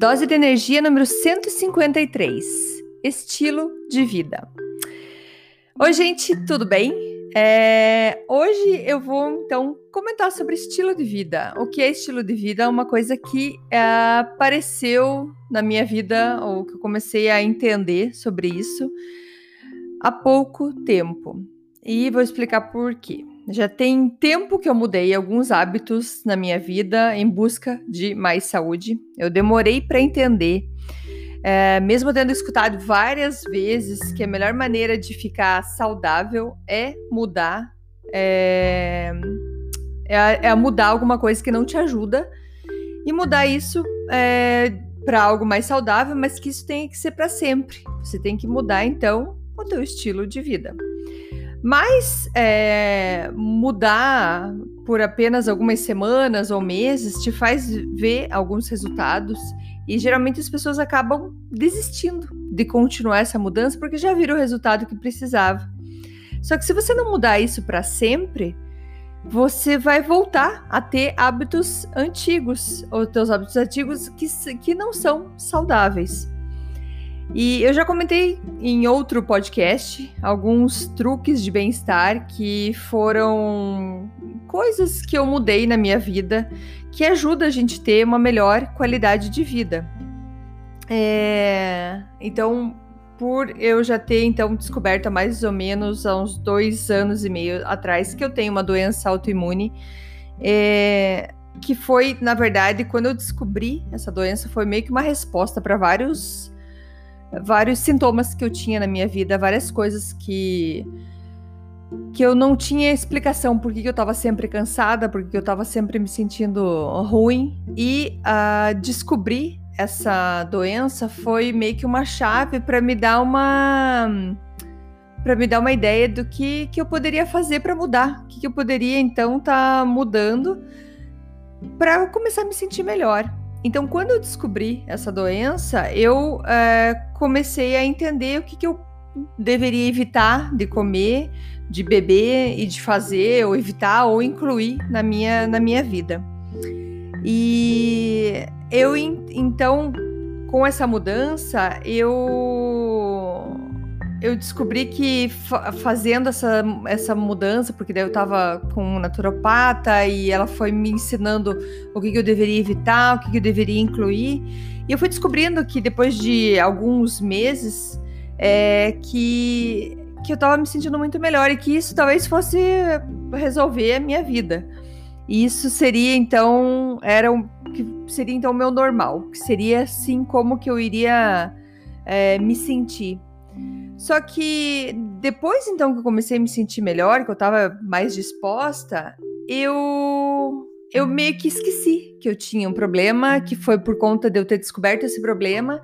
Dose de energia número 153. Estilo de vida. Oi, gente, tudo bem? É, hoje eu vou então comentar sobre estilo de vida. O que é estilo de vida? É uma coisa que é, apareceu na minha vida, ou que eu comecei a entender sobre isso há pouco tempo. E vou explicar por quê. Já tem tempo que eu mudei alguns hábitos na minha vida em busca de mais saúde. Eu demorei para entender, é, mesmo tendo escutado várias vezes que a melhor maneira de ficar saudável é mudar, é, é, é mudar alguma coisa que não te ajuda e mudar isso é, para algo mais saudável, mas que isso tem que ser para sempre. Você tem que mudar então o teu estilo de vida. Mas é, mudar por apenas algumas semanas ou meses te faz ver alguns resultados e geralmente as pessoas acabam desistindo de continuar essa mudança porque já viram o resultado que precisava. Só que se você não mudar isso para sempre, você vai voltar a ter hábitos antigos, ou teus hábitos antigos que, que não são saudáveis. E eu já comentei em outro podcast alguns truques de bem-estar que foram coisas que eu mudei na minha vida que ajuda a gente ter uma melhor qualidade de vida. É, então, por eu já ter então descoberto há mais ou menos há uns dois anos e meio atrás que eu tenho uma doença autoimune, é, que foi na verdade quando eu descobri essa doença foi meio que uma resposta para vários vários sintomas que eu tinha na minha vida, várias coisas que que eu não tinha explicação por que, eu estava sempre cansada, por que eu estava sempre me sentindo ruim e uh, descobrir essa doença foi meio que uma chave para me dar uma para me dar uma ideia do que, que eu poderia fazer para mudar, o que, que eu poderia então estar tá mudando para começar a me sentir melhor. Então, quando eu descobri essa doença, eu é, comecei a entender o que, que eu deveria evitar de comer, de beber e de fazer, ou evitar, ou incluir na minha, na minha vida. E eu, então, com essa mudança, eu eu descobri que fazendo essa, essa mudança, porque daí eu estava com um naturopata e ela foi me ensinando o que, que eu deveria evitar, o que, que eu deveria incluir. E eu fui descobrindo que depois de alguns meses é, que, que eu estava me sentindo muito melhor e que isso talvez fosse resolver a minha vida. E isso seria então era um, que seria então o meu normal, que seria assim como que eu iria é, me sentir. Só que depois então que eu comecei a me sentir melhor, que eu tava mais disposta, eu eu meio que esqueci que eu tinha um problema, que foi por conta de eu ter descoberto esse problema,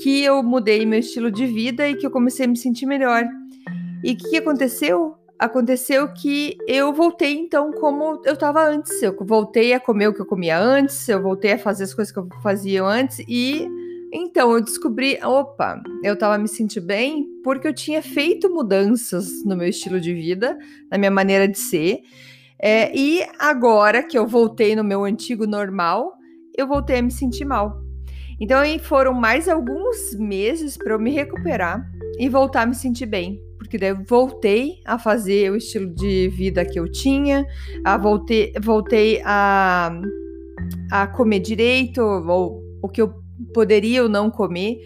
que eu mudei meu estilo de vida e que eu comecei a me sentir melhor. E o que, que aconteceu? Aconteceu que eu voltei então como eu estava antes. Eu voltei a comer o que eu comia antes, eu voltei a fazer as coisas que eu fazia antes e então, eu descobri, opa, eu tava me sentindo bem porque eu tinha feito mudanças no meu estilo de vida, na minha maneira de ser. É, e agora que eu voltei no meu antigo normal, eu voltei a me sentir mal. Então, foram mais alguns meses para eu me recuperar e voltar a me sentir bem. Porque daí eu voltei a fazer o estilo de vida que eu tinha, a voltei, voltei a, a comer direito, ou o que eu poderia ou não comer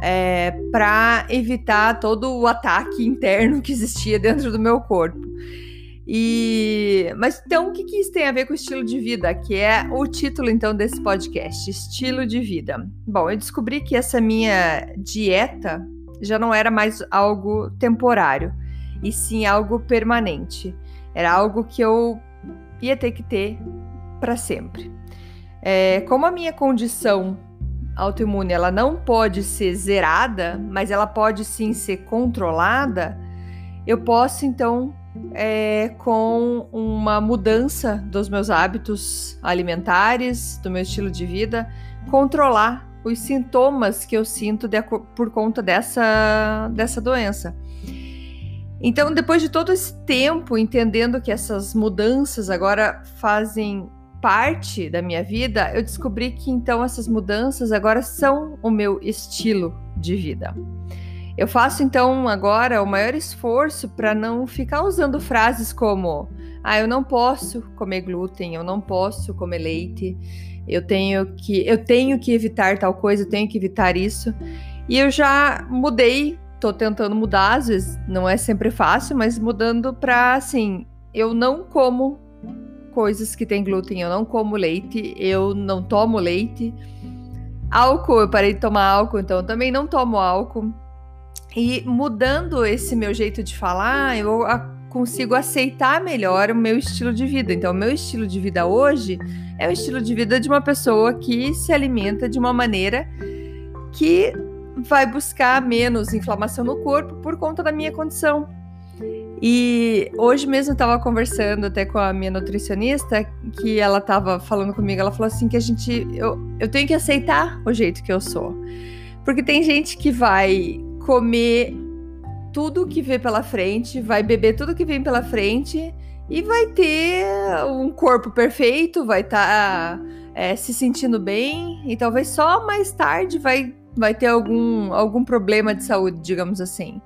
é, para evitar todo o ataque interno que existia dentro do meu corpo. E mas então o que, que isso tem a ver com estilo de vida, que é o título então desse podcast, estilo de vida. Bom, eu descobri que essa minha dieta já não era mais algo temporário, e sim algo permanente. Era algo que eu ia ter que ter para sempre. É, como a minha condição autoimune ela não pode ser zerada, mas ela pode sim ser controlada, eu posso então é, com uma mudança dos meus hábitos alimentares, do meu estilo de vida, controlar os sintomas que eu sinto de, por conta dessa, dessa doença. Então, depois de todo esse tempo entendendo que essas mudanças agora fazem parte da minha vida, eu descobri que então essas mudanças agora são o meu estilo de vida. Eu faço então agora o maior esforço para não ficar usando frases como: "Ah, eu não posso comer glúten, eu não posso comer leite, eu tenho que eu tenho que evitar tal coisa, eu tenho que evitar isso". E eu já mudei, tô tentando mudar, às vezes não é sempre fácil, mas mudando para assim, eu não como coisas que tem glúten, eu não como leite, eu não tomo leite. Álcool, eu parei de tomar álcool, então eu também não tomo álcool. E mudando esse meu jeito de falar, eu consigo aceitar melhor o meu estilo de vida. Então, o meu estilo de vida hoje é o estilo de vida de uma pessoa que se alimenta de uma maneira que vai buscar menos inflamação no corpo por conta da minha condição. E hoje mesmo eu estava conversando até com a minha nutricionista, que ela estava falando comigo, ela falou assim que a gente eu, eu tenho que aceitar o jeito que eu sou. Porque tem gente que vai comer tudo que vê pela frente, vai beber tudo que vem pela frente e vai ter um corpo perfeito, vai estar tá, é, se sentindo bem e talvez só mais tarde vai, vai ter algum, algum problema de saúde, digamos assim.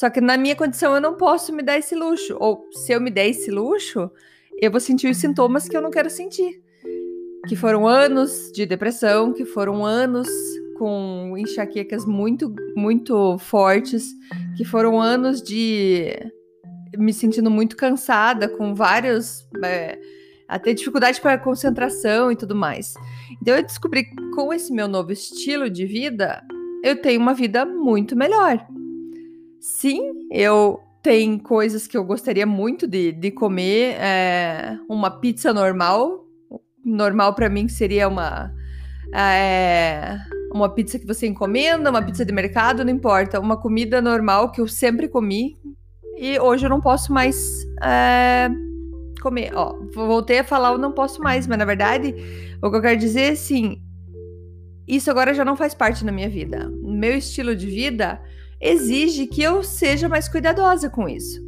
Só que na minha condição eu não posso me dar esse luxo. Ou se eu me der esse luxo, eu vou sentir os sintomas que eu não quero sentir. Que foram anos de depressão, que foram anos com enxaquecas muito, muito fortes, que foram anos de me sentindo muito cansada, com vários. É, até dificuldade para concentração e tudo mais. Então eu descobri que com esse meu novo estilo de vida, eu tenho uma vida muito melhor. Sim, eu tenho coisas que eu gostaria muito de, de comer. É, uma pizza normal. Normal para mim seria uma. É, uma pizza que você encomenda, uma pizza de mercado, não importa. Uma comida normal que eu sempre comi e hoje eu não posso mais é, comer. Ó, voltei a falar, eu não posso mais, mas na verdade, o que eu quero dizer é assim: isso agora já não faz parte da minha vida. Meu estilo de vida exige que eu seja mais cuidadosa com isso.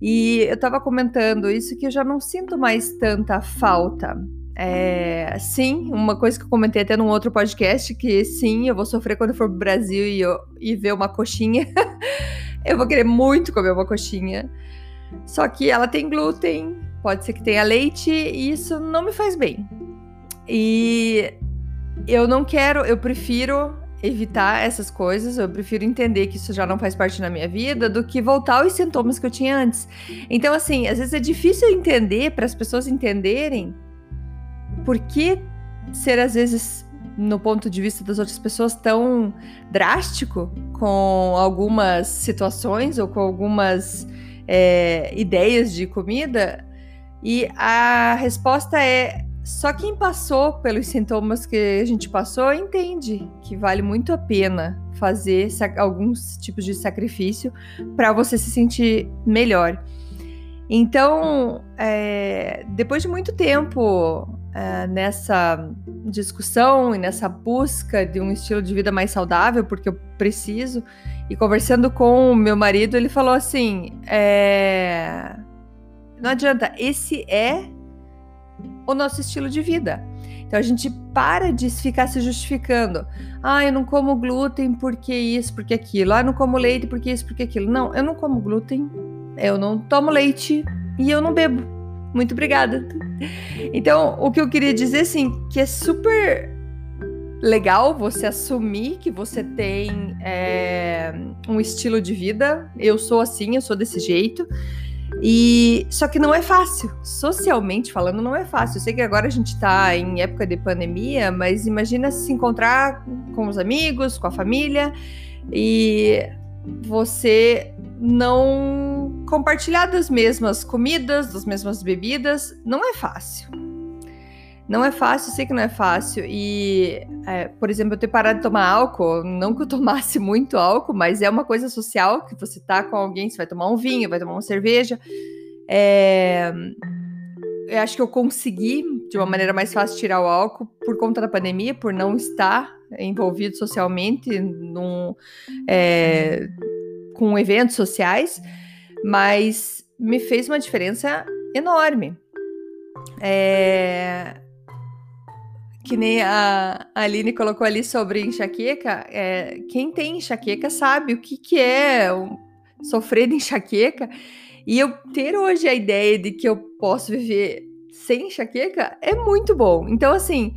E eu estava comentando isso que eu já não sinto mais tanta falta é, sim, uma coisa que eu comentei até num outro podcast, que sim, eu vou sofrer quando for pro Brasil e, eu, e ver uma coxinha. eu vou querer muito comer uma coxinha. Só que ela tem glúten, pode ser que tenha leite, e isso não me faz bem. E eu não quero, eu prefiro evitar essas coisas, eu prefiro entender que isso já não faz parte da minha vida do que voltar aos sintomas que eu tinha antes. Então, assim, às vezes é difícil entender para as pessoas entenderem por que ser às vezes no ponto de vista das outras pessoas tão drástico com algumas situações ou com algumas é, ideias de comida? E a resposta é só quem passou pelos sintomas que a gente passou entende que vale muito a pena fazer alguns tipos de sacrifício para você se sentir melhor. Então, é, depois de muito tempo é, nessa discussão e nessa busca de um estilo de vida mais saudável, porque eu preciso, e conversando com o meu marido, ele falou assim: é, não adianta, esse é o nosso estilo de vida. Então a gente para de ficar se justificando. Ah, eu não como glúten porque isso, porque aquilo. Ah, eu não como leite porque isso, porque aquilo. Não, eu não como glúten, eu não tomo leite e eu não bebo. Muito obrigada. Então, o que eu queria dizer, assim, que é super legal você assumir que você tem é, um estilo de vida. Eu sou assim, eu sou desse jeito. E só que não é fácil. Socialmente falando, não é fácil. Eu sei que agora a gente tá em época de pandemia, mas imagina se encontrar com os amigos, com a família e você não compartilhar das mesmas comidas, das mesmas bebidas, não é fácil. Não é fácil, sei que não é fácil. E, é, por exemplo, eu ter parado de tomar álcool, não que eu tomasse muito álcool, mas é uma coisa social que você tá com alguém, você vai tomar um vinho, vai tomar uma cerveja. É, eu acho que eu consegui, de uma maneira mais fácil, tirar o álcool por conta da pandemia, por não estar envolvido socialmente num, é, com eventos sociais, mas me fez uma diferença enorme. É, que nem a Aline colocou ali sobre enxaqueca, é, quem tem enxaqueca sabe o que, que é sofrer de enxaqueca. E eu ter hoje a ideia de que eu posso viver sem enxaqueca é muito bom. Então, assim,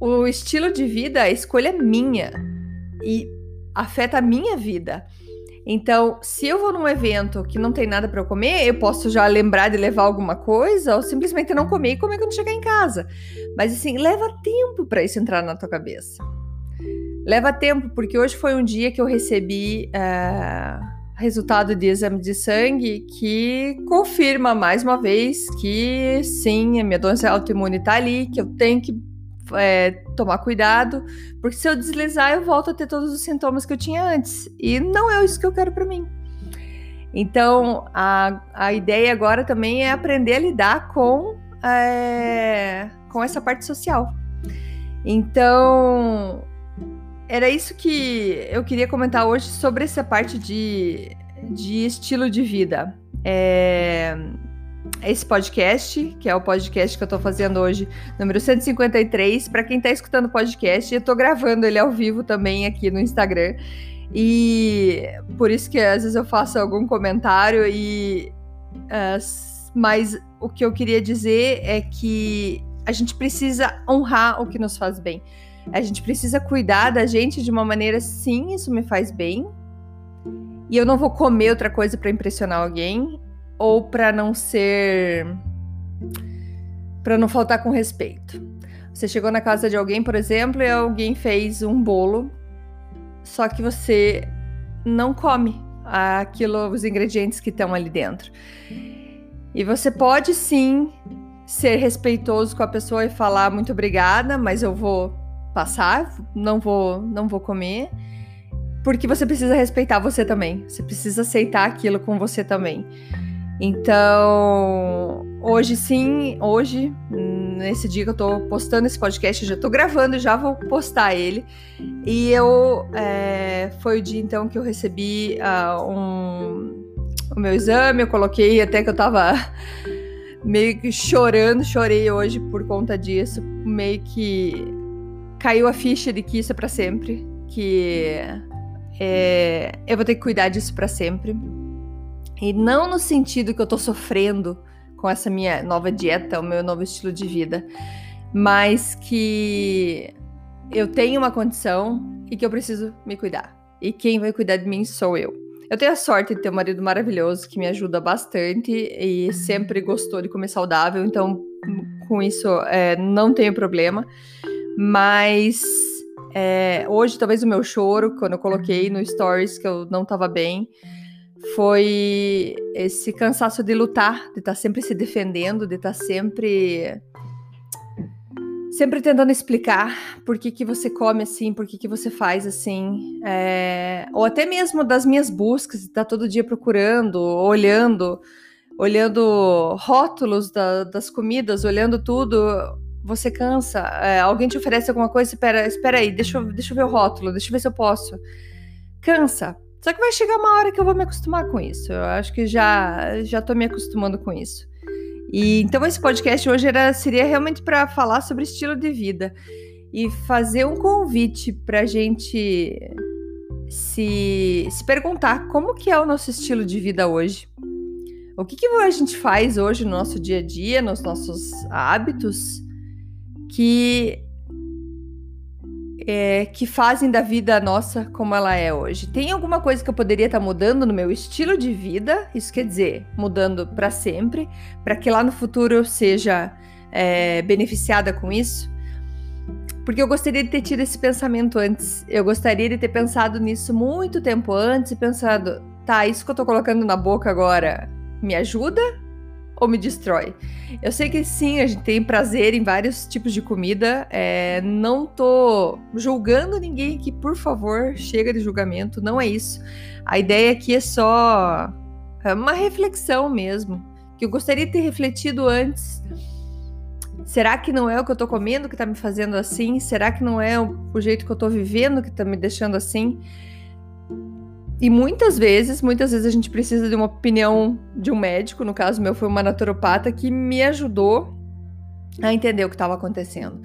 o estilo de vida, a escolha é minha e afeta a minha vida. Então, se eu vou num evento que não tem nada para eu comer, eu posso já lembrar de levar alguma coisa ou simplesmente não comer e comer quando chegar em casa. Mas assim, leva tempo para isso entrar na tua cabeça. Leva tempo, porque hoje foi um dia que eu recebi uh, resultado de exame de sangue que confirma mais uma vez que sim, a minha doença autoimune está ali, que eu tenho que é, tomar cuidado, porque se eu deslizar, eu volto a ter todos os sintomas que eu tinha antes. E não é isso que eu quero para mim. Então, a, a ideia agora também é aprender a lidar com, é, com essa parte social. Então, era isso que eu queria comentar hoje sobre essa parte de, de estilo de vida. É, esse podcast, que é o podcast que eu tô fazendo hoje, número 153. Para quem tá escutando o podcast, eu tô gravando ele ao vivo também aqui no Instagram. E por isso que às vezes eu faço algum comentário e uh, mas o que eu queria dizer é que a gente precisa honrar o que nos faz bem. A gente precisa cuidar da gente de uma maneira, sim, isso me faz bem. E eu não vou comer outra coisa para impressionar alguém ou para não ser para não faltar com respeito. Você chegou na casa de alguém, por exemplo, e alguém fez um bolo, só que você não come aquilo, os ingredientes que estão ali dentro. E você pode sim ser respeitoso com a pessoa e falar muito obrigada, mas eu vou passar, não vou, não vou comer, porque você precisa respeitar você também. Você precisa aceitar aquilo com você também. Então, hoje sim, hoje, nesse dia que eu tô postando esse podcast, eu já tô gravando, já vou postar ele. E eu, é, foi o dia então que eu recebi uh, um, o meu exame, eu coloquei até que eu tava meio que chorando, chorei hoje por conta disso, meio que caiu a ficha de que isso é pra sempre, que é, eu vou ter que cuidar disso para sempre e não no sentido que eu tô sofrendo com essa minha nova dieta, o meu novo estilo de vida, mas que eu tenho uma condição e que eu preciso me cuidar. E quem vai cuidar de mim sou eu. Eu tenho a sorte de ter um marido maravilhoso que me ajuda bastante e sempre gostou de comer saudável, então com isso é, não tenho problema. Mas é, hoje, talvez o meu choro, quando eu coloquei no Stories que eu não estava bem, foi esse cansaço de lutar, de estar tá sempre se defendendo, de estar tá sempre sempre tentando explicar por que, que você come assim, por que, que você faz assim, é, ou até mesmo das minhas buscas, estar tá todo dia procurando, olhando, olhando rótulos da, das comidas, olhando tudo, você cansa. É, alguém te oferece alguma coisa, espera, espera aí, deixa deixa eu ver o rótulo, deixa eu ver se eu posso. Cansa, só que vai chegar uma hora que eu vou me acostumar com isso. Eu acho que já já tô me acostumando com isso. E então esse podcast hoje era, seria realmente para falar sobre estilo de vida e fazer um convite para gente se, se perguntar como que é o nosso estilo de vida hoje. O que, que a gente faz hoje no nosso dia a dia, nos nossos hábitos, que é, que fazem da vida nossa como ela é hoje. Tem alguma coisa que eu poderia estar tá mudando no meu estilo de vida? Isso quer dizer, mudando para sempre, para que lá no futuro eu seja é, beneficiada com isso? Porque eu gostaria de ter tido esse pensamento antes. Eu gostaria de ter pensado nisso muito tempo antes e pensado, tá, isso que eu tô colocando na boca agora me ajuda ou me destrói? Eu sei que sim, a gente tem prazer em vários tipos de comida. É, não tô julgando ninguém aqui, por favor, chega de julgamento, não é isso. A ideia aqui é só é uma reflexão mesmo, que eu gostaria de ter refletido antes Será que não é o que eu tô comendo que tá me fazendo assim? Será que não é o, o jeito que eu tô vivendo que tá me deixando assim? E muitas vezes, muitas vezes a gente precisa de uma opinião de um médico, no caso meu foi uma naturopata que me ajudou a entender o que estava acontecendo.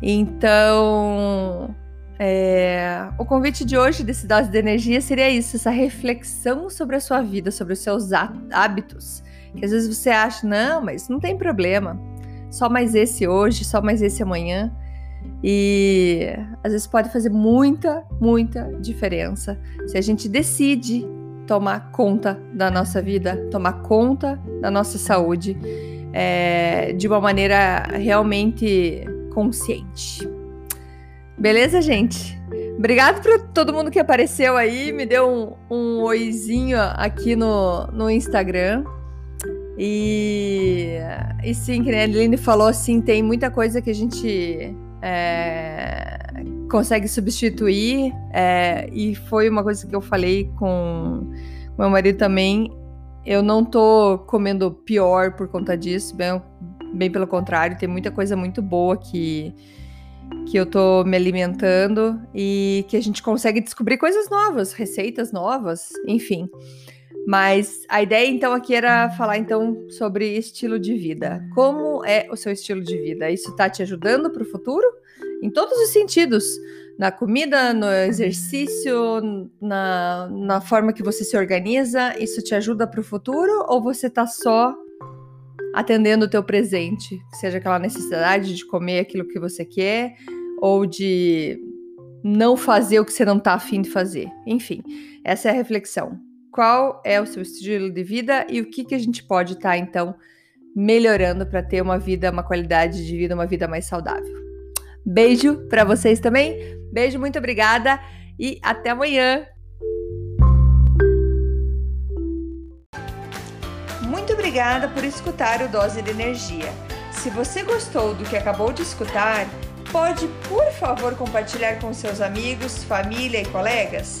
Então, é, o convite de hoje desse Dose de Energia seria isso, essa reflexão sobre a sua vida, sobre os seus hábitos. Que às vezes você acha, não, mas não tem problema só mais esse hoje, só mais esse amanhã. E às vezes pode fazer muita, muita diferença se a gente decide tomar conta da nossa vida, tomar conta da nossa saúde é, de uma maneira realmente consciente. Beleza, gente? Obrigado para todo mundo que apareceu aí, me deu um, um oizinho aqui no, no Instagram. E, e sim, que a Aline falou, assim, tem muita coisa que a gente é, consegue substituir. É, e foi uma coisa que eu falei com meu marido também. Eu não tô comendo pior por conta disso, bem, bem pelo contrário, tem muita coisa muito boa que, que eu tô me alimentando e que a gente consegue descobrir coisas novas, receitas novas, enfim. Mas a ideia então aqui era falar então sobre estilo de vida. Como é o seu estilo de vida? Isso está te ajudando para o futuro? Em todos os sentidos. Na comida, no exercício, na, na forma que você se organiza, isso te ajuda para o futuro? Ou você está só atendendo o teu presente? Seja aquela necessidade de comer aquilo que você quer, ou de não fazer o que você não está afim de fazer. Enfim, essa é a reflexão qual é o seu estilo de vida e o que, que a gente pode estar, tá, então, melhorando para ter uma vida, uma qualidade de vida, uma vida mais saudável. Beijo para vocês também. Beijo, muito obrigada e até amanhã. Muito obrigada por escutar o Dose de Energia. Se você gostou do que acabou de escutar, pode, por favor, compartilhar com seus amigos, família e colegas?